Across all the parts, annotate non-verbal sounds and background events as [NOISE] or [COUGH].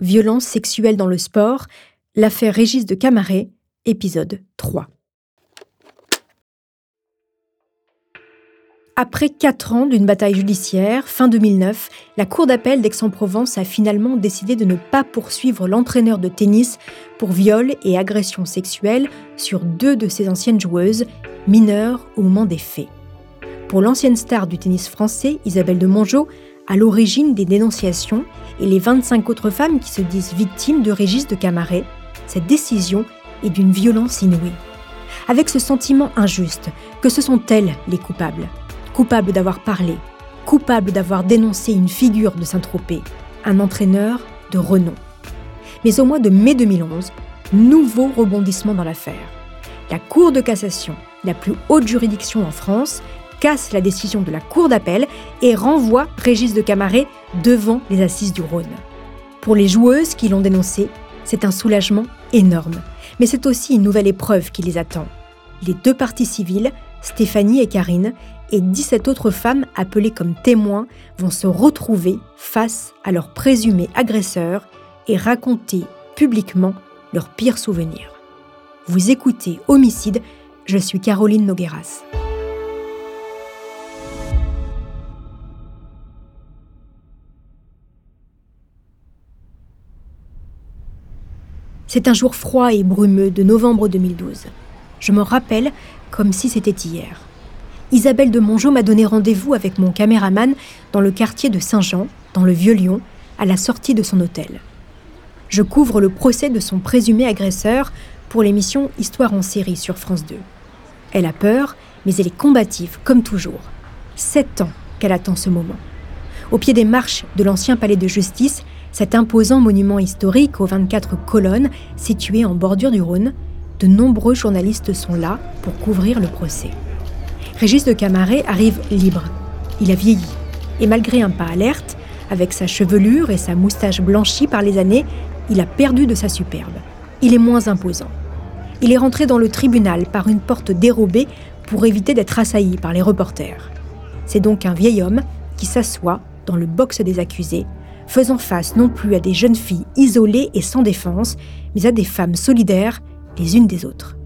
Violence sexuelle dans le sport, l'affaire Régis de Camaret, épisode 3. Après quatre ans d'une bataille judiciaire, fin 2009, la Cour d'appel d'Aix-en-Provence a finalement décidé de ne pas poursuivre l'entraîneur de tennis pour viol et agression sexuelle sur deux de ses anciennes joueuses, mineures au moment des faits. Pour l'ancienne star du tennis français, Isabelle de Mongeau, à l'origine des dénonciations et les 25 autres femmes qui se disent victimes de Régis de Camaret, cette décision est d'une violence inouïe. Avec ce sentiment injuste que ce sont elles les coupables? Coupable d'avoir parlé, coupable d'avoir dénoncé une figure de Saint-Tropez, un entraîneur de renom. Mais au mois de mai 2011, nouveau rebondissement dans l'affaire. La Cour de cassation, la plus haute juridiction en France, casse la décision de la Cour d'appel et renvoie Régis de Camaret devant les assises du Rhône. Pour les joueuses qui l'ont dénoncé, c'est un soulagement énorme, mais c'est aussi une nouvelle épreuve qui les attend. Les deux parties civiles, Stéphanie et Karine, et 17 autres femmes appelées comme témoins vont se retrouver face à leurs présumés agresseurs et raconter publiquement leurs pires souvenirs. Vous écoutez Homicide, je suis Caroline Nogueras. C'est un jour froid et brumeux de novembre 2012. Je me rappelle comme si c'était hier. Isabelle de Mongeau m'a donné rendez-vous avec mon caméraman dans le quartier de Saint-Jean, dans le Vieux-Lyon, à la sortie de son hôtel. Je couvre le procès de son présumé agresseur pour l'émission Histoire en série sur France 2. Elle a peur, mais elle est combative, comme toujours. Sept ans qu'elle attend ce moment. Au pied des marches de l'ancien palais de justice, cet imposant monument historique aux 24 colonnes, situé en bordure du Rhône, de nombreux journalistes sont là pour couvrir le procès. Régis de Camaret arrive libre. Il a vieilli. Et malgré un pas alerte, avec sa chevelure et sa moustache blanchie par les années, il a perdu de sa superbe. Il est moins imposant. Il est rentré dans le tribunal par une porte dérobée pour éviter d'être assailli par les reporters. C'est donc un vieil homme qui s'assoit dans le box des accusés, faisant face non plus à des jeunes filles isolées et sans défense, mais à des femmes solidaires les unes des autres.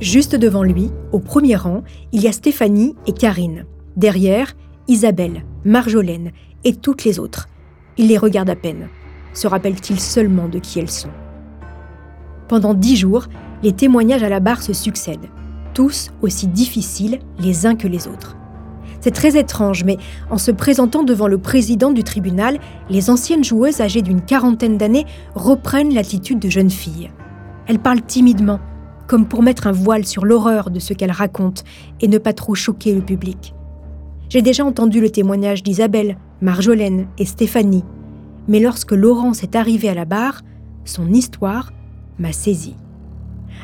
Juste devant lui, au premier rang, il y a Stéphanie et Karine. Derrière, Isabelle, Marjolaine et toutes les autres. Il les regarde à peine. Se rappelle-t-il seulement de qui elles sont? Pendant dix jours, les témoignages à la barre se succèdent, tous aussi difficiles les uns que les autres. C'est très étrange, mais en se présentant devant le président du tribunal, les anciennes joueuses âgées d'une quarantaine d'années reprennent l'attitude de jeunes filles. Elles parlent timidement, comme pour mettre un voile sur l'horreur de ce qu'elle raconte et ne pas trop choquer le public. J'ai déjà entendu le témoignage d'Isabelle, Marjolaine et Stéphanie, mais lorsque Laurence est arrivée à la barre, son histoire m'a saisi.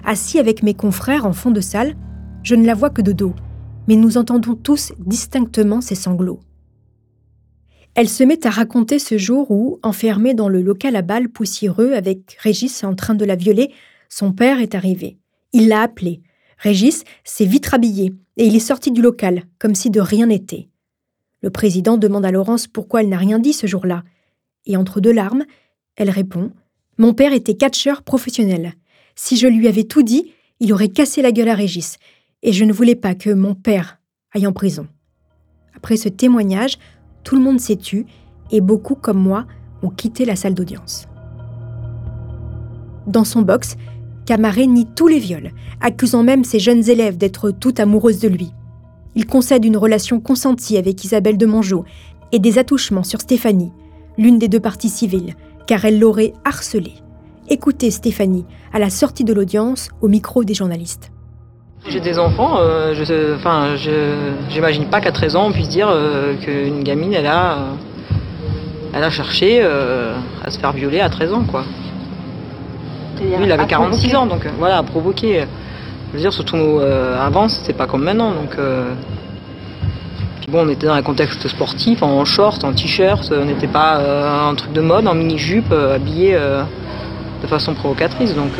Assis avec mes confrères en fond de salle, je ne la vois que de dos, mais nous entendons tous distinctement ses sanglots. Elle se met à raconter ce jour où, enfermée dans le local à balles poussiéreux avec Régis en train de la violer, son père est arrivé. Il l'a appelé. Régis s'est vite rhabillé et il est sorti du local, comme si de rien n'était. Le président demande à Laurence pourquoi elle n'a rien dit ce jour-là. Et entre deux larmes, elle répond Mon père était catcheur professionnel. Si je lui avais tout dit, il aurait cassé la gueule à Régis, et je ne voulais pas que mon père aille en prison. Après ce témoignage, tout le monde s'est tu, et beaucoup, comme moi, ont quitté la salle d'audience. Dans son box, Camaret nie tous les viols, accusant même ses jeunes élèves d'être toutes amoureuses de lui. Il concède une relation consentie avec Isabelle de Mongeau et des attouchements sur Stéphanie, l'une des deux parties civiles, car elle l'aurait harcelée. Écoutez Stéphanie à la sortie de l'audience au micro des journalistes. J'ai des enfants, euh, je, enfin, j'imagine pas qu'à 13 ans on puisse dire euh, qu'une gamine elle a, euh, elle a cherché à se faire violer à 13 ans quoi il avait 46 ans, donc voilà, à provoquer. Je veux dire, surtout avant, c'était pas comme maintenant, donc. Puis bon, on était dans un contexte sportif, en short, en t-shirt, on n'était pas un truc de mode, en mini-jupe, habillé de façon provocatrice, donc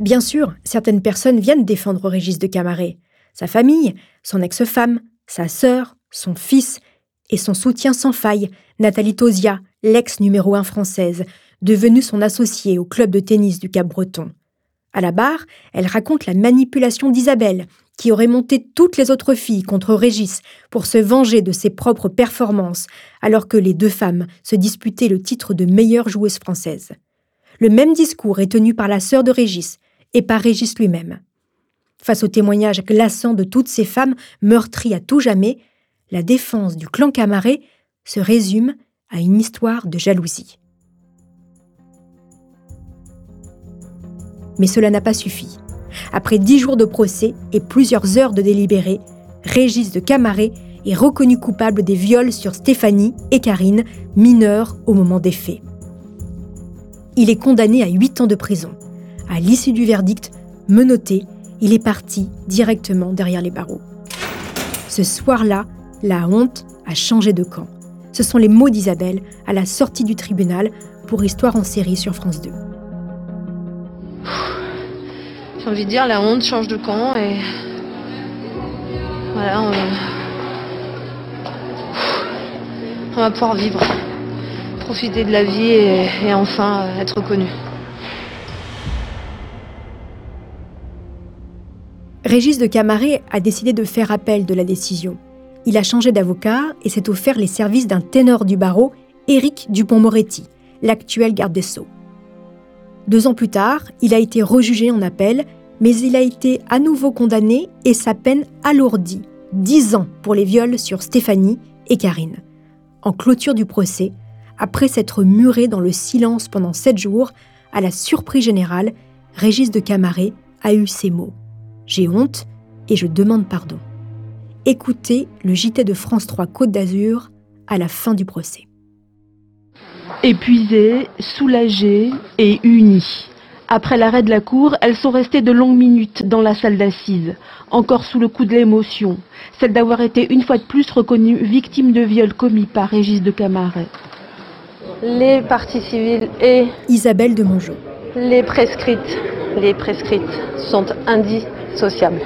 Bien sûr, certaines personnes viennent défendre Régis de Camaret. Sa famille, son ex-femme, sa sœur, son fils et son soutien sans faille, Nathalie Tosia, l'ex numéro 1 française, devenue son associée au club de tennis du Cap-Breton. À la barre, elle raconte la manipulation d'Isabelle, qui aurait monté toutes les autres filles contre Régis pour se venger de ses propres performances, alors que les deux femmes se disputaient le titre de meilleure joueuse française. Le même discours est tenu par la sœur de Régis et par Régis lui-même. Face au témoignage glaçant de toutes ces femmes meurtries à tout jamais, la défense du clan Camaret se résume à une histoire de jalousie. Mais cela n'a pas suffi. Après dix jours de procès et plusieurs heures de délibéré, Régis de Camaret est reconnu coupable des viols sur Stéphanie et Karine, mineures au moment des faits. Il est condamné à huit ans de prison. À l'issue du verdict, menotté, il est parti directement derrière les barreaux. Ce soir-là, la honte a changé de camp. Ce sont les mots d'Isabelle à la sortie du tribunal pour Histoire en série sur France 2 j'ai envie de dire, la honte change de camp et voilà, on, va pouvoir vivre, profiter de la vie et, enfin être reconnu. Régis de Camaret a décidé de faire appel de la décision. Il a changé d'avocat et s'est offert les services d'un ténor du barreau, Éric Dupont-Moretti, l'actuel garde des Sceaux. Deux ans plus tard, il a été rejugé en appel, mais il a été à nouveau condamné et sa peine alourdie. Dix ans pour les viols sur Stéphanie et Karine. En clôture du procès, après s'être muré dans le silence pendant sept jours, à la surprise générale, Régis de Camaret a eu ces mots. J'ai honte et je demande pardon. Écoutez le JT de France 3 Côte d'Azur à la fin du procès. Épuisées, soulagées et unies. Après l'arrêt de la cour, elles sont restées de longues minutes dans la salle d'assises, encore sous le coup de l'émotion, celle d'avoir été une fois de plus reconnue victime de viol commis par Régis de Camaret. Les parties civiles et Isabelle de Mongeau. Les prescrites, les prescrites sont indissociables.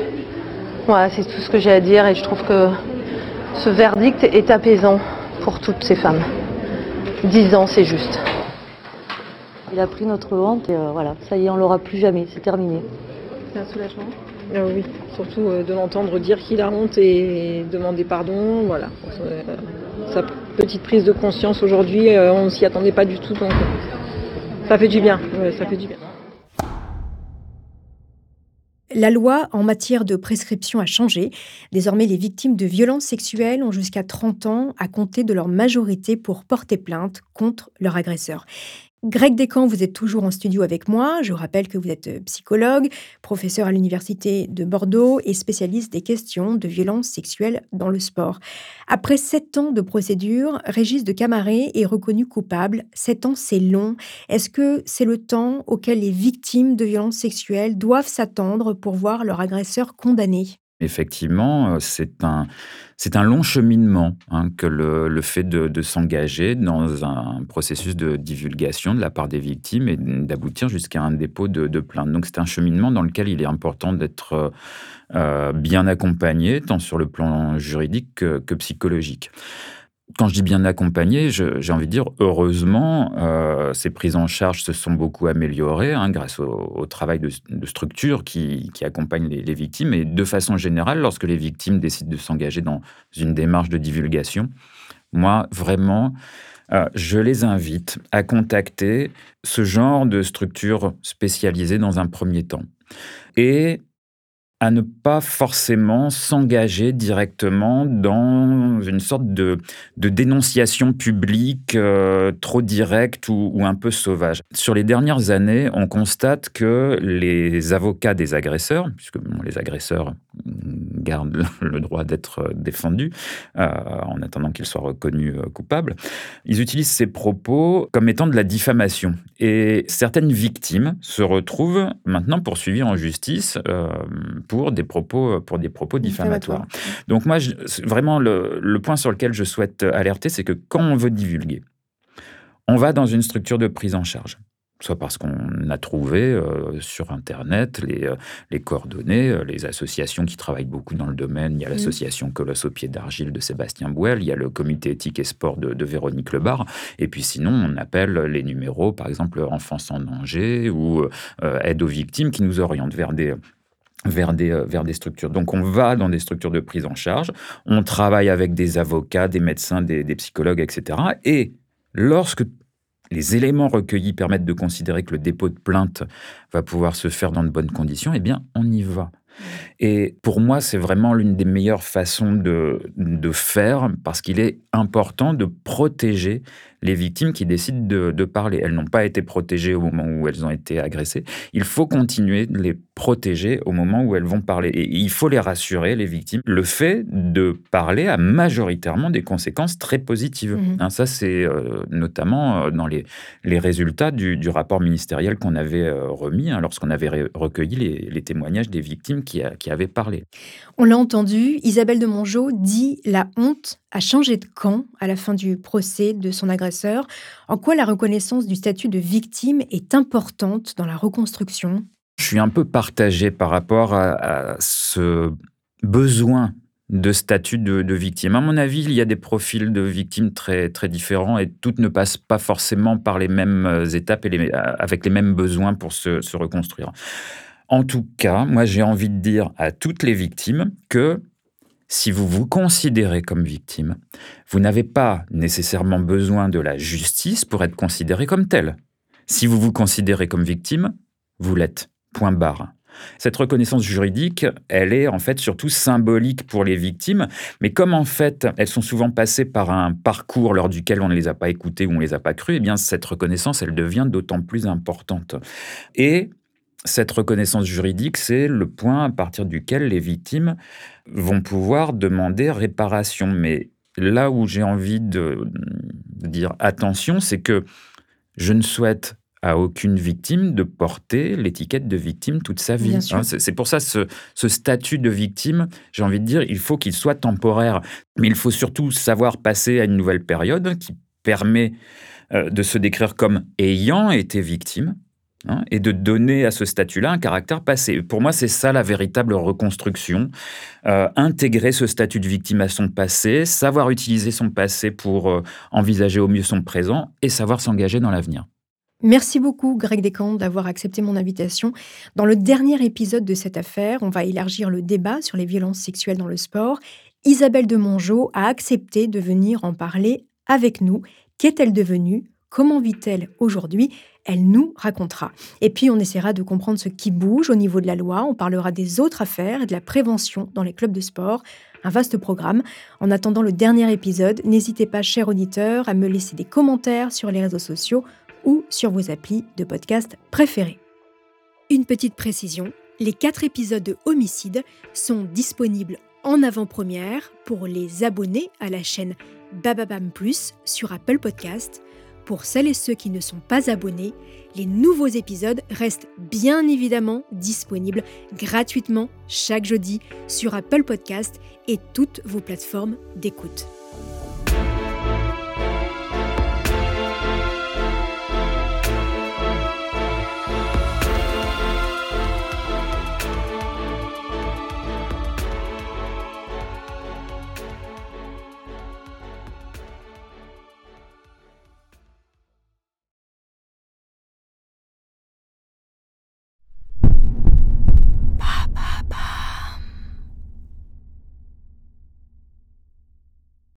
Voilà, c'est tout ce que j'ai à dire et je trouve que ce verdict est apaisant pour toutes ces femmes. Dix ans, c'est juste. Il a pris notre honte et euh, voilà, ça y est, on l'aura plus jamais, c'est terminé. C'est un soulagement ah Oui, surtout euh, de l'entendre dire qu'il a honte et demander pardon, voilà. Euh, sa petite prise de conscience aujourd'hui, on ne s'y attendait pas du tout, donc ça fait du bien, ça fait du bien. La loi en matière de prescription a changé. Désormais, les victimes de violences sexuelles ont jusqu'à 30 ans à compter de leur majorité pour porter plainte contre leur agresseur. Greg Descamps, vous êtes toujours en studio avec moi. Je rappelle que vous êtes euh, psychologue, professeur à l'Université de Bordeaux et spécialiste des questions de violences sexuelles dans le sport. Après sept ans de procédure, Régis de Camaret est reconnu coupable. Sept ans, c'est long. Est-ce que c'est le temps auquel les victimes de violences sexuelles doivent s'attendre pour voir leur agresseur condamné? Effectivement, euh, c'est un, c'est un long cheminement hein, que le, fait de, s'engager dans un processus de divulgation de la part des victimes et d'aboutir jusqu'à un dépôt de, plainte. Donc c'est un cheminement dans lequel il est important d'être euh, bien accompagné, tant sur le plan juridique que psychologique quand je dis bien accompagné, j'ai envie de dire heureusement, euh, ces prises en charge se sont beaucoup améliorées hein, grâce au, travail de, structures qui, accompagnent les, victimes. Et de façon générale, lorsque les victimes décident de s'engager dans une démarche de divulgation, moi, vraiment, euh, je les invite à contacter ce genre de structure spécialisée dans un premier temps. Et à ne pas forcément s'engager directement dans une sorte de, dénonciation publique euh, trop directe ou, un peu sauvage. Sur les dernières années, on constate que les avocats des agresseurs, puisque les agresseurs gardent [LAUGHS] le droit d'être défendus euh, en attendant qu'ils soient reconnus euh, coupables, ils utilisent ces propos comme étant de la diffamation. Et certaines victimes se retrouvent maintenant poursuivies en justice pour des propos, pour des propos diffamatoires. Donc moi, vraiment, le, le point sur lequel je souhaite alerter, c'est que quand on veut divulguer, on va dans une structure de prise en charge. Soit parce qu'on a trouvé euh, sur Internet les, euh, les coordonnées, euh, les associations qui travaillent beaucoup dans le domaine. Il y a l'association Colosse au pied d'argile de Sébastien Bouel, il y a le comité éthique et sport de, de, Véronique Lebar, et puis sinon, on appelle les numéros, par exemple, Enfance en danger ou Aide aux victimes, qui nous orientent vers des vers des, vers des structures. Donc on va dans des structures de prise en charge, on travaille avec des avocats, des médecins, des, des psychologues, etc. Et lorsque les éléments recueillis permettent de considérer que le dépôt de plainte va pouvoir se faire dans de bonnes conditions, eh bien, on y va. Et pour moi, c'est vraiment l'une des meilleures façons de, faire parce qu'il est important de protéger les victimes qui décident de, parler. Elles n'ont pas été protégées au moment où elles ont été agressées. Il faut continuer de les protéger au moment où elles vont parler. Et il faut les rassurer, les victimes. Le fait de parler a majoritairement des conséquences très positives. Mhm. Hein, ça, c'est euh, notamment euh, dans les, les résultats du, rapport ministériel qu'on avait euh, remis hein, lorsqu'on avait recueilli les, témoignages des victimes qui, qui avaient parlé. On l'a entendu, Isabelle de Mongeau dit la honte a changé de camp à la fin du procès de son En quoi la reconnaissance du statut de victime est importante dans la reconstruction? Je suis un peu partagé par rapport à, ce besoin de statut de, victime. À mon avis, il y a des profils de victimes très, très différents et toutes ne passent pas forcément par les mêmes étapes et avec les mêmes besoins pour se reconstruire. En tout cas, moi j'ai envie de dire à toutes les victimes que si vous vous considérez comme victime, vous n'avez pas nécessairement besoin de la justice pour être considéré comme tel. Si vous vous considérez comme victime, vous l'êtes. Point barre. Cette reconnaissance juridique, elle est en fait surtout symbolique pour les victimes, mais comme en fait elles sont souvent passées par un parcours lors duquel on ne les a pas écoutées ou on ne les a pas crues, eh bien cette reconnaissance, elle devient d'autant plus importante. Et cette reconnaissance juridique, c'est le point à partir duquel les victimes vont pouvoir demander réparation. Mais là où j'ai envie de dire attention, c'est que je ne souhaite à aucune victime de porter l'étiquette de victime toute sa vie. Hein, c'est pour ça ce, ce statut de victime, j'ai envie de dire, il faut qu'il soit temporaire, mais il faut surtout savoir passer à une nouvelle période qui permet euh, de se décrire comme ayant été victime, Hein, et de donner à ce statut-là un caractère passé. Pour moi, c'est ça la véritable reconstruction. Euh, intégrer ce statut de victime à son passé, savoir utiliser son passé pour euh, envisager au mieux son présent et savoir s'engager dans l'avenir. Merci beaucoup, Greg Descamps, d'avoir accepté mon invitation. Dans le dernier épisode de cette affaire, on va élargir le débat sur les violences sexuelles dans le sport. Isabelle de Mongeau a accepté de venir en parler avec nous. Qu'est-elle devenue? Comment vit-elle aujourd'hui Elle nous racontera. Et puis on essaiera de comprendre ce qui bouge au niveau de la loi, on parlera des autres affaires et de la prévention dans les clubs de sport. Un vaste programme. En attendant le dernier épisode, n'hésitez pas, chers auditeurs, à me laisser des commentaires sur les réseaux sociaux ou sur vos applis de podcast préférés. Une petite précision, les quatre épisodes de Homicide sont disponibles en avant-première pour les abonnés à la chaîne Bababam Plus sur Apple Podcast pour celles et ceux qui ne sont pas abonnés, les nouveaux épisodes restent bien évidemment disponibles gratuitement chaque jeudi sur Apple Podcast et toutes vos plateformes d'écoute.